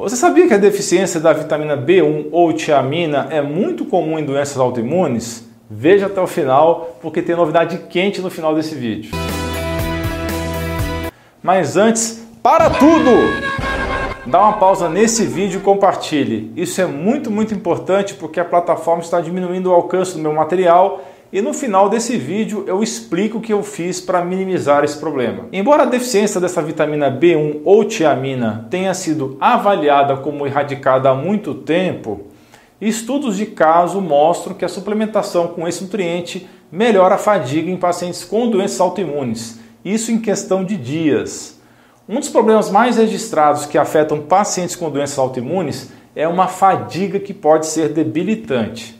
Você sabia que a deficiência da vitamina B1 ou tiamina é muito comum em doenças autoimunes? Veja até o final, porque tem novidade quente no final desse vídeo. Mas antes, para tudo! Dá uma pausa nesse vídeo e compartilhe. Isso é muito, muito importante porque a plataforma está diminuindo o alcance do meu material e no final desse vídeo eu explico o que eu fiz para minimizar esse problema. Embora a deficiência dessa vitamina B1 ou tiamina tenha sido avaliada como erradicada há muito tempo, estudos de caso mostram que a suplementação com esse nutriente melhora a fadiga em pacientes com doenças autoimunes, isso em questão de dias. Um dos problemas mais registrados que afetam pacientes com doenças autoimunes é uma fadiga que pode ser debilitante.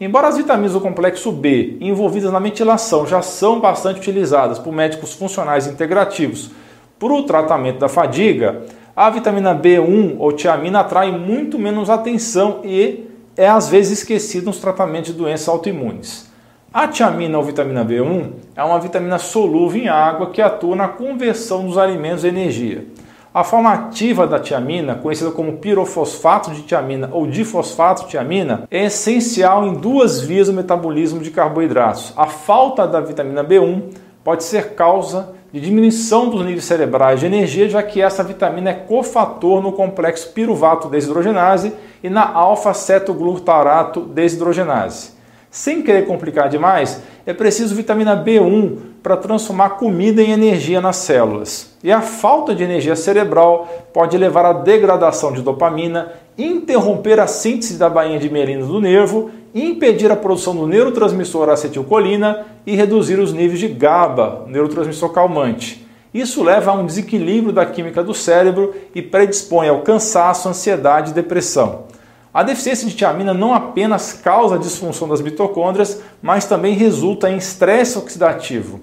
Embora as vitaminas do complexo B envolvidas na ventilação já são bastante utilizadas por médicos funcionais integrativos para o tratamento da fadiga, a vitamina B1 ou tiamina atrai muito menos atenção e é às vezes esquecida nos tratamentos de doenças autoimunes. A tiamina ou vitamina B1 é uma vitamina solúvel em água que atua na conversão dos alimentos em energia. A forma ativa da tiamina, conhecida como pirofosfato de tiamina ou difosfato de tiamina, é essencial em duas vias do metabolismo de carboidratos. A falta da vitamina B1 pode ser causa de diminuição dos níveis cerebrais de energia, já que essa vitamina é cofator no complexo piruvato desidrogenase e na alfa-cetoglutarato desidrogenase. Sem querer complicar demais, é preciso vitamina B1 para transformar comida em energia nas células. E a falta de energia cerebral pode levar à degradação de dopamina, interromper a síntese da bainha de mielina do nervo, impedir a produção do neurotransmissor acetilcolina e reduzir os níveis de GABA, neurotransmissor calmante. Isso leva a um desequilíbrio da química do cérebro e predispõe ao cansaço, ansiedade e depressão. A deficiência de tiamina não apenas causa a disfunção das mitocôndrias, mas também resulta em estresse oxidativo,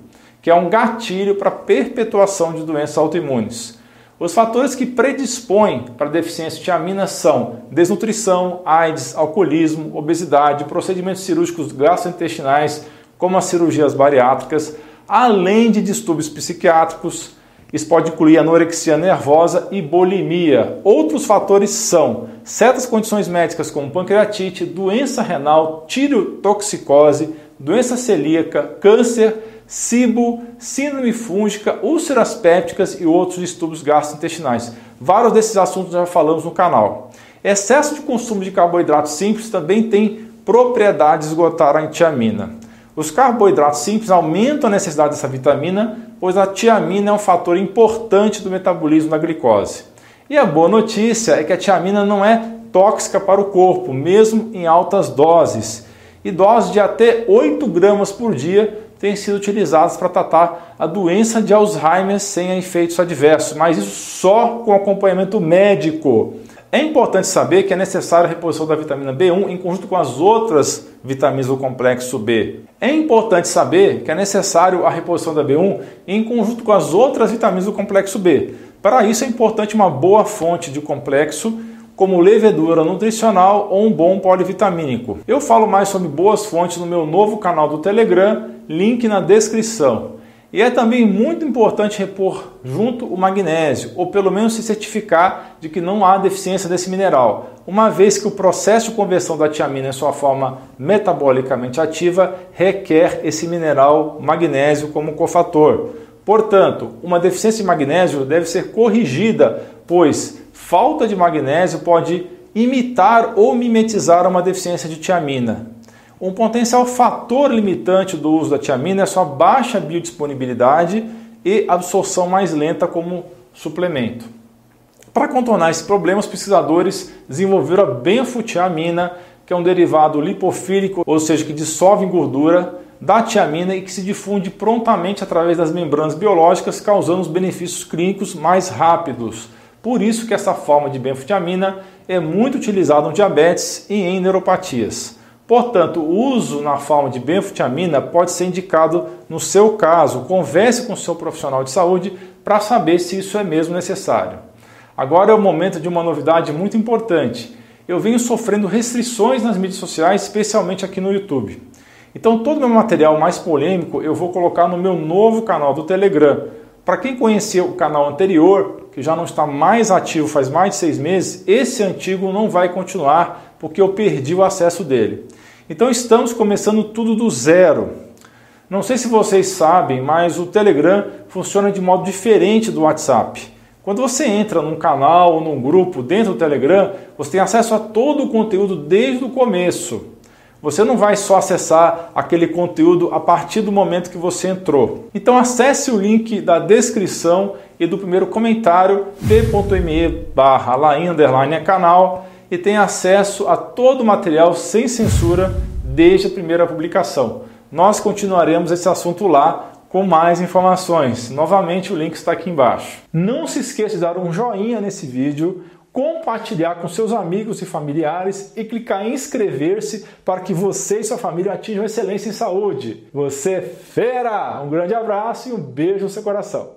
que é um gatilho para a perpetuação de doenças autoimunes. Os fatores que predispõem para deficiência de tiamina são desnutrição, AIDS, alcoolismo, obesidade, procedimentos cirúrgicos gastrointestinais, como as cirurgias bariátricas, além de distúrbios psiquiátricos, isso pode incluir anorexia nervosa e bulimia. Outros fatores são certas condições médicas como pancreatite, doença renal, tirotoxicose, doença celíaca, câncer, cibo, síndrome fúngica, úlceras pépticas e outros distúrbios gastrointestinais. Vários desses assuntos já falamos no canal. Excesso de consumo de carboidratos simples também tem propriedade de esgotar a tiamina. Os carboidratos simples aumentam a necessidade dessa vitamina, pois a tiamina é um fator importante do metabolismo da glicose. E a boa notícia é que a tiamina não é tóxica para o corpo, mesmo em altas doses. E doses de até 8 gramas por dia têm sido utilizadas para tratar a doença de Alzheimer sem efeitos adversos, mas isso só com acompanhamento médico. É importante saber que é necessária a reposição da vitamina B1 em conjunto com as outras vitaminas do complexo B. É importante saber que é necessário a reposição da B1 em conjunto com as outras vitaminas do complexo B. Para isso é importante uma boa fonte de complexo, como levedura nutricional ou um bom polivitamínico. Eu falo mais sobre boas fontes no meu novo canal do Telegram, link na descrição. E é também muito importante repor junto o magnésio, ou pelo menos se certificar de que não há deficiência desse mineral, uma vez que o processo de conversão da tiamina em sua forma metabolicamente ativa requer esse mineral magnésio como cofator. Portanto, uma deficiência de magnésio deve ser corrigida, pois falta de magnésio pode imitar ou mimetizar uma deficiência de tiamina. Um potencial fator limitante do uso da tiamina é sua baixa biodisponibilidade e absorção mais lenta como suplemento. Para contornar esse problema, os pesquisadores desenvolveram a benfutiamina, que é um derivado lipofílico, ou seja, que dissolve em gordura da tiamina e que se difunde prontamente através das membranas biológicas, causando os benefícios clínicos mais rápidos. Por isso que essa forma de benfutiamina é muito utilizada no diabetes e em neuropatias. Portanto, o uso na forma de benfutiamina pode ser indicado no seu caso. Converse com o seu profissional de saúde para saber se isso é mesmo necessário. Agora é o momento de uma novidade muito importante. Eu venho sofrendo restrições nas mídias sociais, especialmente aqui no YouTube. Então, todo o meu material mais polêmico eu vou colocar no meu novo canal do Telegram. Para quem conheceu o canal anterior, que já não está mais ativo faz mais de seis meses, esse antigo não vai continuar porque eu perdi o acesso dele. Então estamos começando tudo do zero. Não sei se vocês sabem, mas o Telegram funciona de modo diferente do WhatsApp. Quando você entra num canal ou num grupo dentro do Telegram, você tem acesso a todo o conteúdo desde o começo. Você não vai só acessar aquele conteúdo a partir do momento que você entrou. Então acesse o link da descrição e do primeiro comentário t.me barra canal e tenha acesso a todo o material sem censura desde a primeira publicação. Nós continuaremos esse assunto lá com mais informações. Novamente, o link está aqui embaixo. Não se esqueça de dar um joinha nesse vídeo, compartilhar com seus amigos e familiares e clicar em inscrever-se para que você e sua família atinjam excelência em saúde. Você é fera! Um grande abraço e um beijo no seu coração.